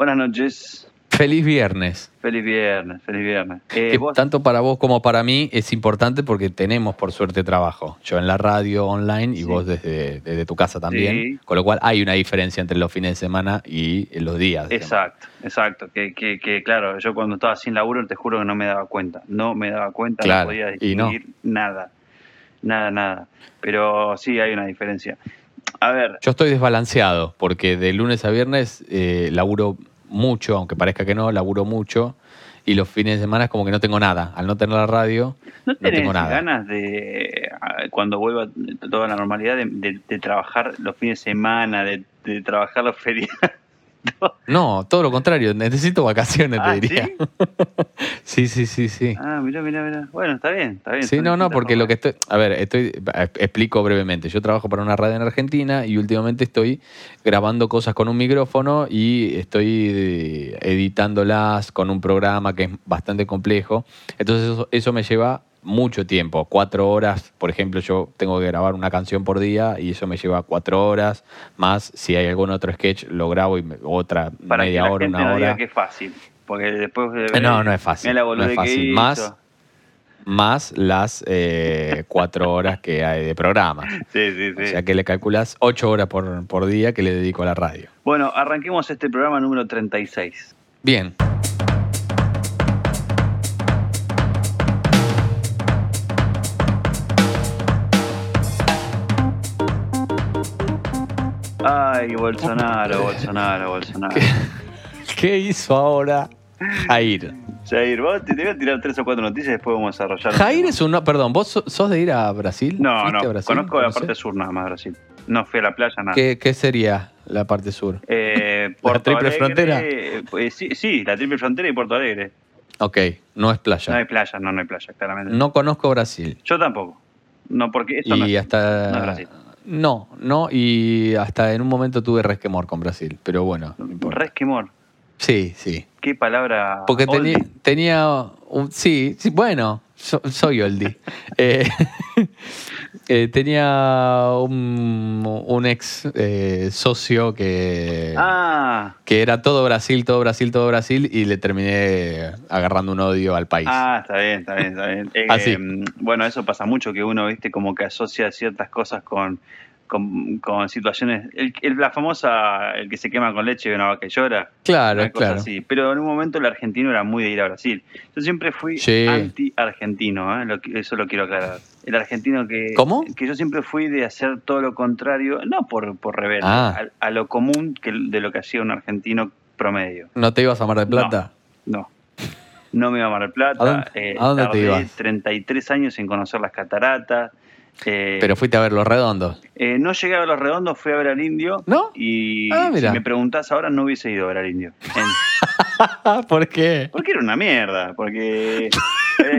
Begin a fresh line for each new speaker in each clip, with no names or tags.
Buenas noches.
Feliz viernes.
Feliz viernes, feliz viernes. Eh,
Que
vos-
tanto para vos como para mí es importante porque tenemos por suerte trabajo. Yo en la radio online y
Sí.
vos desde, desde tu casa también.
Sí.
Con lo cual hay una diferencia entre los fines de semana y los días.
Exacto, exacto. Que, que, que, claro, yo cuando estaba sin laburo te juro que no me daba cuenta. No me daba cuenta,
Claro,
no podía
no.
distinguir nada. Nada, nada. Pero sí hay una diferencia. A ver,
Yo estoy desbalanceado porque de lunes a viernes eh, laburo mucho, aunque parezca que no, laburo mucho. Y los fines de semana es como que no tengo nada. Al no tener la radio,
¿no
tengo nada.
ganas de, cuando vuelva toda la normalidad, de, de- de trabajar los fines de semana, de, de trabajar los feriados?
No, todo lo contrario. Necesito vacaciones,
Ah,
te diría. sí, sí, sí, sí.
Ah, mira, mira, mira. Bueno, está bien, está bien.
Sí, no, no, porque lo que estoy. A ver, estoy. Explico brevemente. Yo trabajo para una radio en Argentina y últimamente estoy grabando cosas con un micrófono y estoy eh, editándolas con un programa que es bastante complejo. Entonces, eso, eso me lleva mucho tiempo. Cuatro horas, por ejemplo, yo tengo que grabar una canción por día y eso me lleva cuatro horas. Más si hay algún otro sketch, lo grabo y me- otra
Para
media
que la
hora,
gente
una
no
hora.
diga que es fácil. Porque después de
no, no es fácil,
la
no es. Más- Más las eh, cuatro horas que hay de programa.
Sí, sí, sí.
O sea que le calculas ocho horas por, por día que le dedico a la radio.
Bueno, arranquemos este programa número 36.
Bien.
Ay, Bolsonaro, Bolsonaro, Bolsonaro.
¿Qué hizo ahora Jair?
Jair, vos te, te voy a tirar tres o cuatro noticias y después vamos a desarrollar.
Jair es un... Perdón, ¿vos so- sos de ir a Brasil?
No,
¿Fuiste
no,
Brasil?
conozco la parte sur nada más de Brasil. No fui a la playa, nada.
¿Qué, qué sería la parte sur?
Eh,
¿La
Porto
triple
Alegre,
frontera?
eh, sí, sí, la triple frontera y Puerto Alegre.
Ok, no es
No
playa.
hay playa, no, no hay playa, claramente.
No conozco Brasil.
Yo tampoco. No, porque esto no
Y hasta...
no es Brasil.
No, no, y hasta en un momento tuve resquemor con Brasil, pero bueno, no.
Resquemor.
Sí, sí.
Qué palabra.
Porque teni- tenía un, sí, sí, bueno, so- soy oldie. Eh, eh, tenía un, un ex eh, socio que,
Ah,
que era todo Brasil, todo Brasil, todo Brasil, y le terminé agarrando un odio al país.
ah, está bien, está bien, está bien. Eh,
Así.
mm, bueno, eso pasa mucho que uno, viste, como que asocia ciertas cosas con, con, con situaciones. El, el- la famosa, el que se quema con leche y una vaca llora.
claro,
una cosa
claro.
así. Pero en un momento el argentino era muy de ir a Brasil. Yo siempre fui
Sí.
anti-argentino, ¿eh? Eso lo quiero aclarar. El argentino que.
¿Cómo?
Que yo siempre fui de hacer todo lo contrario, no por, por rebelde,
Ah.
a, a lo común que, de lo que hacía un argentino promedio.
¿No te ibas a Mar del Plata?
No. No me iba a Mar del Plata.
¿A dónde-
eh,
a dónde te
tardé
ibas?
33 años sin conocer las cataratas. Eh,
Pero fuiste a ver los redondos.
eh, no llegué a ver los redondos, fui a ver al indio.
¿No?
Y
Ah,
si me preguntás ahora, no hubiese ido a ver al indio. En-
¿Por qué?
porque era una mierda. Porque.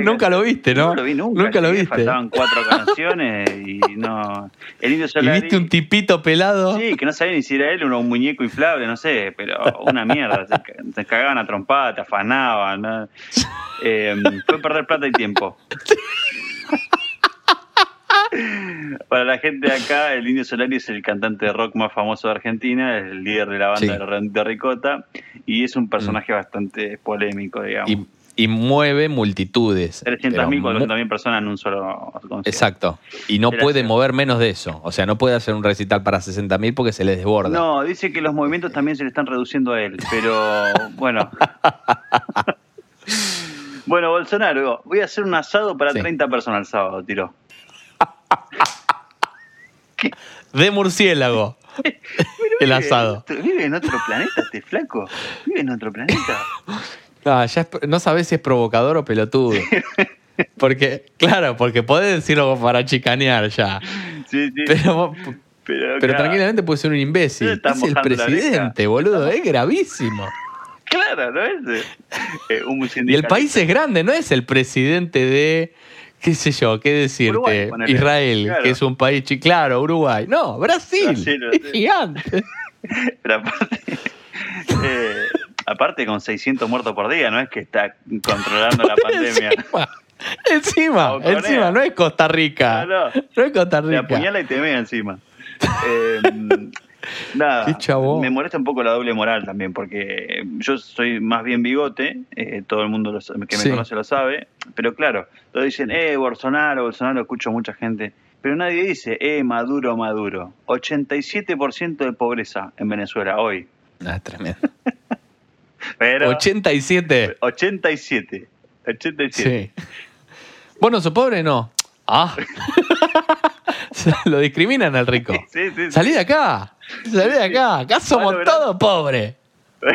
Nunca lo viste, ¿no?
No lo vi nunca.
Nunca lo viste.
Faltaban cuatro canciones y no. El indio
¿Y
Solari.
viste un tipito pelado?
Sí, que no sabía ni si era él o un muñeco inflable, no sé, pero una mierda. Se cagaban a trompada, te afanaban. ¿no? Eh, fue perder plata y tiempo. Para la gente de acá, el Indio Solari es el cantante de rock más famoso de Argentina, es el líder de la banda
Sí.
de Ricota y es un personaje bastante polémico, digamos.
y, y mueve multitudes.
300.000,
Pero mu-
400.000 personas en un solo concierto.
Exacto. Y no
Era
puede mover menos de eso. O sea, no puede hacer un recital para 60.000 porque se le desborda.
No, dice que los movimientos también se le están reduciendo a él, pero bueno. bueno, Bolsonaro, voy a hacer un asado para
Sí.
30 personas el sábado, tiró.
De murciélago. El
Vive
asado.
en otro- Vive en otro planeta este flaco. Vive en otro planeta.
Ah, ya es- no sabes si es provocador o pelotudo. Porque, claro, porque podés decirlo para chicanear ya.
Sí, sí.
Pero,
pero,
pero
claro,
tranquilamente puede ser un
No
imbécil. Es el presidente, boludo. Es gravísimo.
Claro, ¿no es? Eh, un
Y el país es grande, no es el presidente de, qué sé yo, qué decirte,
Uruguay, ponele.
Israel,
Claro.
que es un país, claro, Uruguay. No, Brasil,
Brasil,
es gigante.
Pero aparte, eh, aparte con 600 muertos por día, no es que está controlando la pandemia.
Encima, encima, no es Costa Rica.
No, no.
No es Costa
Te
Rica.
apuñala y te mea encima. Eh, Nada,
Qué chabón.
me molesta un poco la doble moral también, porque yo soy más bien bigote, eh, todo el mundo lo que me
Sí.
conoce lo sabe, pero claro, todos dicen, eh, Bolsonaro, Bolsonaro, escucho mucha gente, pero nadie dice, eh, Maduro, Maduro. 87% de pobreza en Venezuela hoy.
Ah, tremendo.
Pero
87.
87. 87.
Sí. ¿Vos no sos pobre? No. Ah. Lo discriminan al rico.
Sí, sí, sí.
Salí de acá. Salí de acá. Acá somos
lograr-
todos pobres.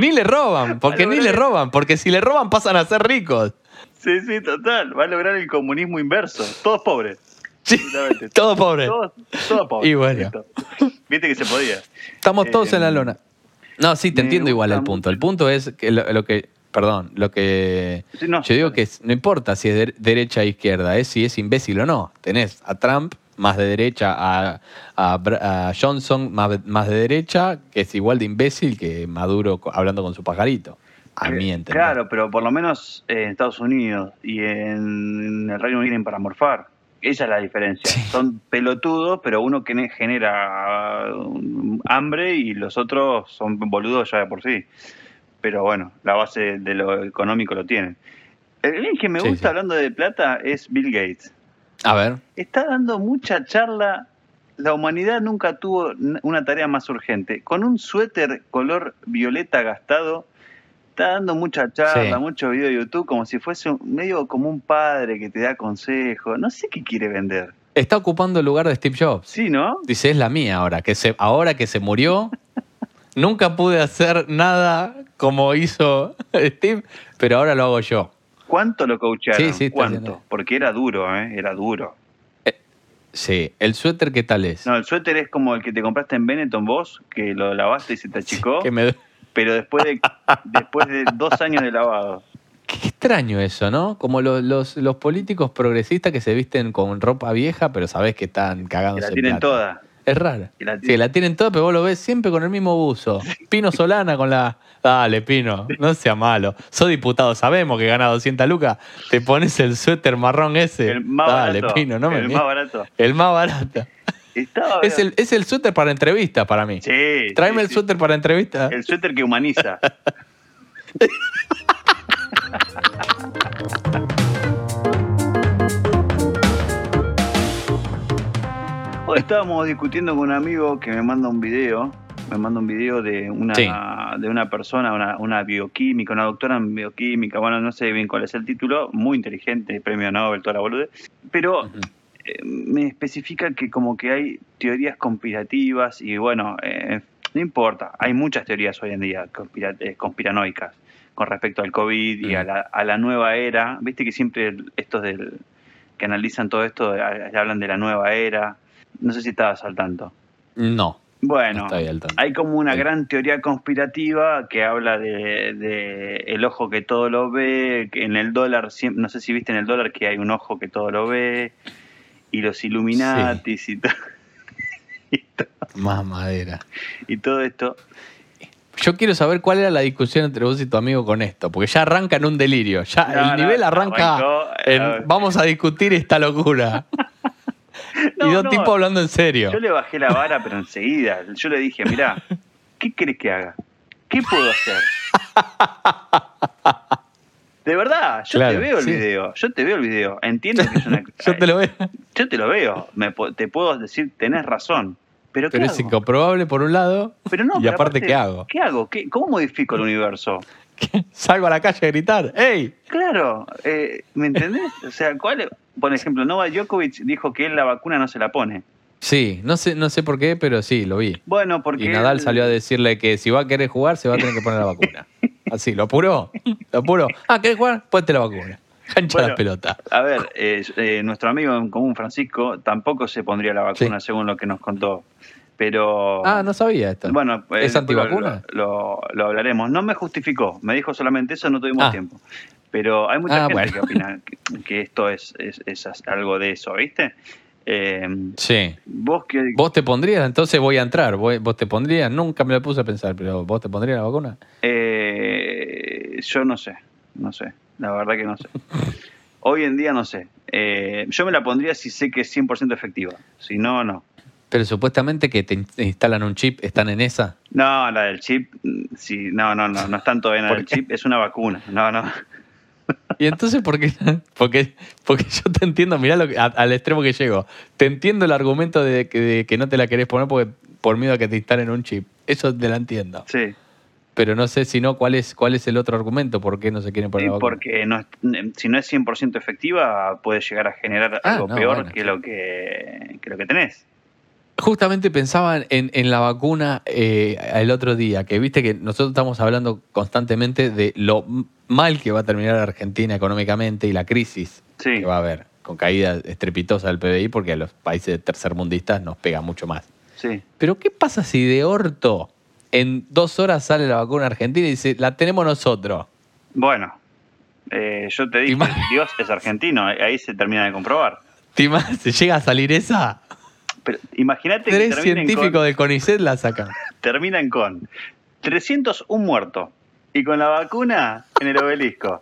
Ni le roban, porque ni le roban, porque si le roban pasan a ser ricos.
Sí, sí, total. Va a lograr el comunismo inverso. Todos pobres.
Sí, todos pobres.
Todos, todos pobres.
Y bueno.
Listo. Viste que se podía.
Estamos todos
Eh,
en la lona. No, sí, te entiendo igual el punto. El punto es que lo, lo que, perdón, lo que
Sí, no,
yo digo que es- no importa si es de- derecha o izquierda, es si es imbécil o no. Tenés a Trump más de derecha, a, a a Johnson más, más de derecha, que es igual de imbécil que Maduro hablando con su pajarito. A
Eh,
mí entender.
Claro, pero por lo menos eh, en Estados Unidos y en el Reino Unido vienen para morfar. Esa es la diferencia.
Sí.
Son pelotudos, pero uno que ne- genera um, hambre y los otros son boludos ya de por sí. Pero bueno, la base de lo económico lo tienen. El que me
Sí,
gusta
sí.
hablando de plata es Bill Gates.
A ver.
Está dando mucha charla. La humanidad nunca tuvo una tarea más urgente. Con un suéter color violeta gastado, está dando mucha charla,
Sí.
mucho video de YouTube, como si fuese un- medio como un padre que te da consejos. No sé qué quiere vender.
Está ocupando el lugar de Steve Jobs.
Sí, ¿no?
Dice, es la mía ahora, que se, ahora que se murió, nunca pude hacer nada como hizo Steve, pero ahora lo hago yo.
¿Cuánto lo coacharon?
Sí, sí,
¿Cuánto? Porque era duro, ¿eh? Era duro.
Sí, el suéter, ¿qué tal es?
No, el suéter es como el que te compraste en Benetton vos, que lo lavaste y se te achicó,
Que me-
pero después de, después de dos años de lavado.
Qué extraño eso, ¿no? Como lo- los, los políticos progresistas que se visten con ropa vieja, pero sabés que están
Que
cagándose
la
en
tienen
plata.
toda.
Es.
Que la
Sí, la tienen toda, pero vos lo ves siempre con el mismo buzo. Pino Solana con la... Dale, Pino, no sea malo. Sos diputado, sabemos que gana 200 lucas. Te pones el suéter marrón ese.
El más
Dale,
barato.
Pino, no me
El más barato.
El más barato. Es el, es el suéter para entrevistas para mí.
Sí.
Tráeme
sí,
el
sí.
suéter para entrevistas.
El suéter que humaniza. Hoy estábamos discutiendo con un amigo que me manda un video, me manda un video de una
Sí.
de una persona, una, una bioquímica, una doctora en bioquímica, bueno, no sé bien cuál es el título, muy inteligente, premio Nobel, toda la boludez, pero eh, me especifica que como que hay teorías conspirativas y bueno, eh, no importa, hay muchas teorías hoy en día conspira- eh, conspiranoicas con respecto al COVID y a la, a la nueva era. Viste que siempre estos del, que analizan todo esto hablan de la nueva era. No sé si estabas al tanto.
No,
Bueno,
no estoy al tanto.
hay como una
Sí.
gran teoría conspirativa que habla de, de el ojo que todo lo ve, que en el dólar, no sé si viste en el dólar que hay un ojo que todo lo ve, y los Illuminatis y, to- y, to-
Más madera.
y todo esto.
Yo quiero saber cuál era la discusión entre vos y tu amigo con esto, porque ya arranca en un delirio. Ya
No,
el
no,
nivel arranca
arrancó,
en
eh,
vamos a discutir esta locura.
No,
y dos
no,
tipos hablando en serio.
Yo le bajé la vara, pero enseguida. Yo le dije, mirá, ¿qué querés que haga? ¿Qué puedo hacer? De verdad, yo
Claro,
te veo el
sí.
video, yo te veo el video, entiendo que es una...
Yo te lo veo.
Yo te lo veo, me te puedo decir, tenés razón, pero ¿qué
Pero es
hago?
incomprobable por un lado.
Pero no,
y
pero
aparte, ¿qué hago?
¿Qué hago? ¿Qué- ¿Cómo modifico el universo?
Salgo a la calle a gritar. ¡Ey!
Claro, eh, ¿me entendés? O sea, ¿cuál? Por ejemplo, Novak Djokovic dijo que él la vacuna no se la pone.
Sí, no sé, no sé por qué, pero sí, lo vi.
Bueno, porque...
Y Nadal
él-
salió a decirle que si va a querer jugar, se va a tener que poner la vacuna. Así, lo apuró. Lo apuró. Ah, ¿querés jugar? Ponte la vacuna. Cancha
Bueno,
la pelota.
A ver, eh, eh, nuestro amigo en común, Francisco, tampoco se pondría la vacuna, según lo que nos contó. Pero...
Ah, no sabía esto.
Bueno, eh,
¿Es antivacuna?
Lo, lo- lo hablaremos. No me justificó, me dijo solamente eso, no tuvimos
Ah.
tiempo. Pero hay mucha
Ah,
gente
bueno.
que opina que, que esto es, es, es algo de eso, ¿viste? Eh,
Sí.
vos que...
¿Vos te pondrías? Entonces voy a entrar. Vos vos te pondrías? Nunca me lo puse a pensar, pero ¿vos te pondrías la vacuna?
eh, yo no sé, no sé, la verdad que no sé. Hoy en día no sé. Eh, yo me la pondría si sé que es 100% efectiva. Si no, no.
Pero supuestamente que te in- instalan un chip, ¿están en esa?
No, la del chip, mm, sí, no, no, no, no están todavía en la
¿Por
del
qué?
chip, es una vacuna. No, no.
Y entonces, ¿por qué? Porque, porque yo te entiendo, mirá lo que- a- al extremo que llego. Te entiendo el argumento de que, de que no te la querés poner porque, por miedo a que te instalen un chip. Eso te la entiendo.
Sí,
Pero no sé si no, ¿cuál es, cuál es el otro argumento? ¿Por qué no se quieren poner
Sí,
la vacuna?
porque no es- si no es 100% efectiva, puede llegar a generar
Ah,
algo
no,
peor
bueno.
que, lo que, que lo que tenés.
Justamente pensaba en, en la vacuna eh, el otro día, que viste que nosotros estamos hablando constantemente de lo mal que va a terminar Argentina económicamente y la crisis
Sí,
que va a haber, con caída estrepitosa del PBI, porque a los países tercermundistas nos pega mucho más.
sí.
Pero ¿qué pasa si de orto en dos horas sale la vacuna argentina y dice, la tenemos nosotros?
Bueno, eh, yo te dije,
Ima-
Dios es argentino, ahí se termina de comprobar.
¿Te? ¿Se llega a salir esa?
Pero imagínate que
Tres científicos
con,
del CONICET la sacan.
terminan con 301 muertos y con la vacuna en el obelisco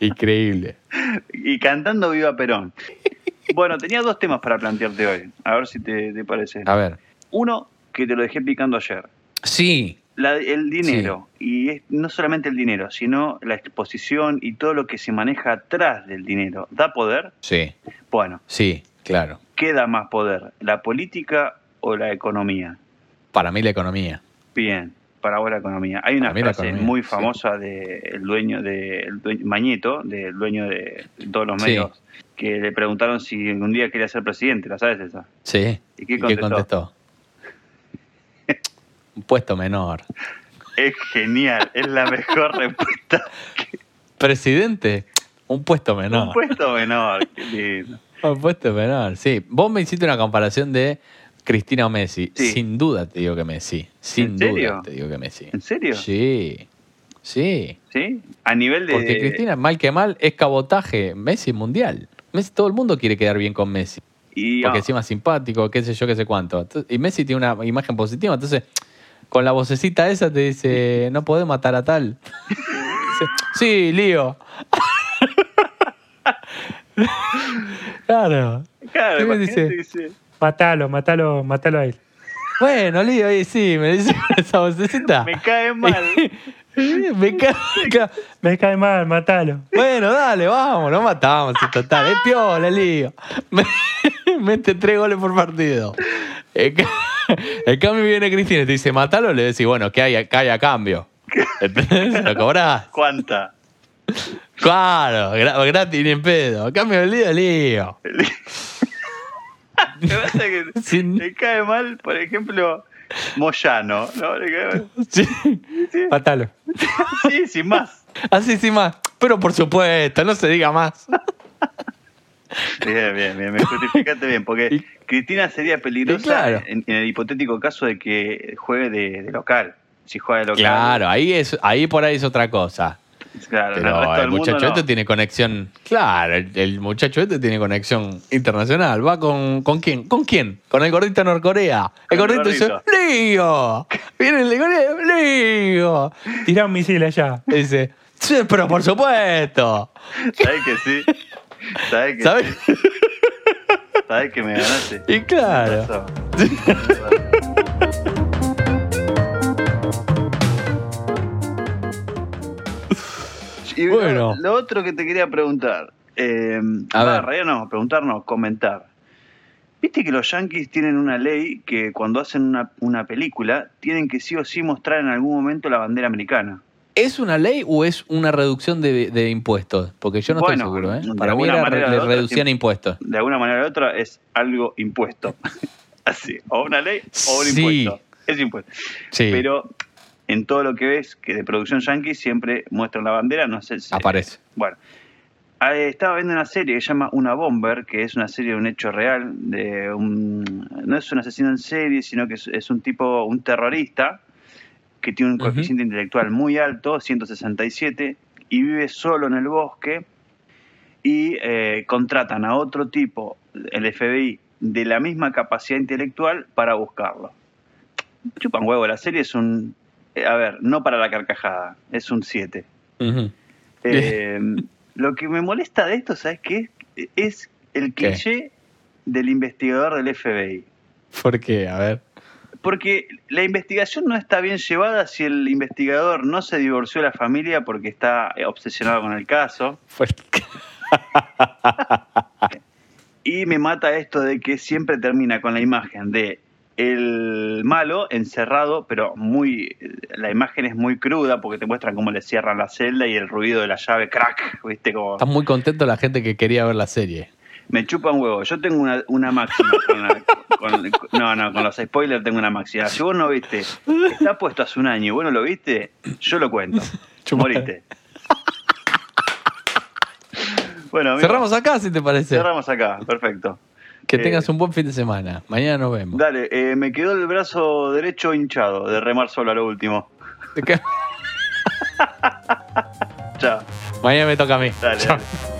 Increíble.
y cantando Viva Perón. Bueno, tenía dos temas para plantearte hoy, a ver si te, te parece.
A ver.
Uno, que te lo dejé picando ayer.
Sí,
La- el dinero, y es, no solamente el dinero, sino la exposición y todo lo que se maneja atrás del dinero, ¿da poder?
sí,
Bueno,
sí, claro.
¿qué da más poder? ¿La política o la economía?
Para mí la economía.
Bien, para vos la economía. Hay una frase
economía,
muy
sí.
famosa del dueño de el dueño- Mañeto, del dueño de todos los
Sí.
medios, que le preguntaron si un día quería ser presidente, ¿la sabes esa?
Sí.
¿Y qué contestó?
Un puesto menor.
Es genial, es la mejor respuesta.
Presidente, un puesto menor.
Un puesto menor, qué lindo.
Un puesto menor, sí. Vos me hiciste una comparación de Cristina o Messi.
Sí.
Sin duda te digo que Messi. Sin
¿En
duda te digo que Messi.
¿En serio?
Sí. Sí.
¿Sí? A nivel de...
Porque Cristina, mal que mal, es cabotaje. Messi mundial. Messi, todo el mundo quiere quedar bien con Messi.
Y,
Porque
ah,
encima es simpático, qué sé yo, qué sé cuánto. Entonces- Y Messi tiene una imagen positiva. Entonces, con la vocecita esa te dice, no podés matar a tal. Dice, sí, lío. claro.
claro,
¿qué me dice?
dice,
Matalo, matalo, matalo a él.
Bueno, lío, y sí, me dice esa vocecita.
me cae mal.
me cae. me cae.
Me cae mal, matalo.
Bueno, dale, vamos, lo matamos en total. Es piola, lío. Me- Mete tres goles por partido. En cambio viene Cristina y te dice, matalo, le decís, bueno, ¿qué hay, qué hay a cambio? ¿Entendés? ¿Lo cobrás?
¿Cuánta?
Claro, gra- gratis ni en pedo. Cambio del lío, lío.
Me pasa que
Sin-
me cae mal, por ejemplo, Moyano. ¿no? Le cae mal.
Sí.
Matalo.
Sí, sin más.
Así sí más. Pero por supuesto, no se diga más.
Bien, bien, bien, me justificaste bien, porque
Y-
Cristina sería peligrosa
claro.
en, en el hipotético caso de que juegue de, de local. Si juega de local.
Claro, ahí, es, ahí por ahí es otra cosa.
claro el
Pero el
mundo
muchacho
no.
este tiene conexión. Claro, el, el muchacho este tiene conexión internacional. ¿Va con, con quién? ¿Con quién? Con el gordito de Norcorea. El
el
gordito dice. ¡Lío! Viene el de Corea, ¡Lío!
Tira un misil allá.
Y dice: Sí, pero por supuesto.
¿Sabes que sí? ¿Sabes que,
¿Sabes?
¿Sabes que me ganaste?
Y claro.
Y
Bueno.
lo, lo otro que te quería preguntar, eh,
A ver.
no, preguntar no, comentar. Viste que los yankees tienen una ley que cuando hacen una, una película tienen que sí o sí mostrar en algún momento la bandera americana.
¿Es una ley o es una reducción de, de impuestos? Porque yo no
Bueno,
estoy seguro, ¿eh?
de
Para mí
alguna
era,
manera o
le
otra,
reducían impuestos.
De alguna manera u otra es algo impuesto. Así, o una ley o un
Sí.
impuesto. Es impuesto.
Sí,
Pero en todo lo que ves, que de producción yankee siempre muestran la bandera, no sé si...
aparece.
Bueno, ah, estaba viendo una serie que se llama Una Bomber, que es una serie de un hecho real, de un, no es un asesino en serie, sino que es, es un tipo, un terrorista, que tiene un coeficiente intelectual muy alto, 167, y vive solo en el bosque, y eh, contratan a otro tipo, el FBI, de la misma capacidad intelectual para buscarlo. Chupan huevo, la serie es un... eh, A ver, no para la carcajada, es un 7.
Ujú.
Eh, lo que me molesta de esto, ¿sabes qué? Es el
¿Qué?
cliché del investigador del FBI.
¿Por qué? A ver.
Porque la investigación no está bien llevada si el investigador no se divorció de la familia porque está eh, obsesionado con el caso. Y me mata esto de que siempre termina con la imagen de el malo encerrado, pero muy la imagen es muy cruda porque te muestran cómo le cierran la celda y el ruido de la llave crack, ¿viste? Como
Está muy contento la gente que quería ver la serie.
Me chupa un huevo. Yo tengo una, una máxima con, la- con- no, no, con los spoilers tengo una máxima. Si vos no viste, está puesto hace un año y vos no lo viste, yo lo cuento. Moriste. Bueno, amigo,
Cerramos acá, si te parece.
cerramos acá, perfecto.
Que
Eh,
tengas un buen fin de semana. Mañana nos vemos.
Dale, eh, me quedó el brazo derecho hinchado de remar solo a lo último. Chao.
Mañana me toca a mí.
Dale,
Chao.
dale.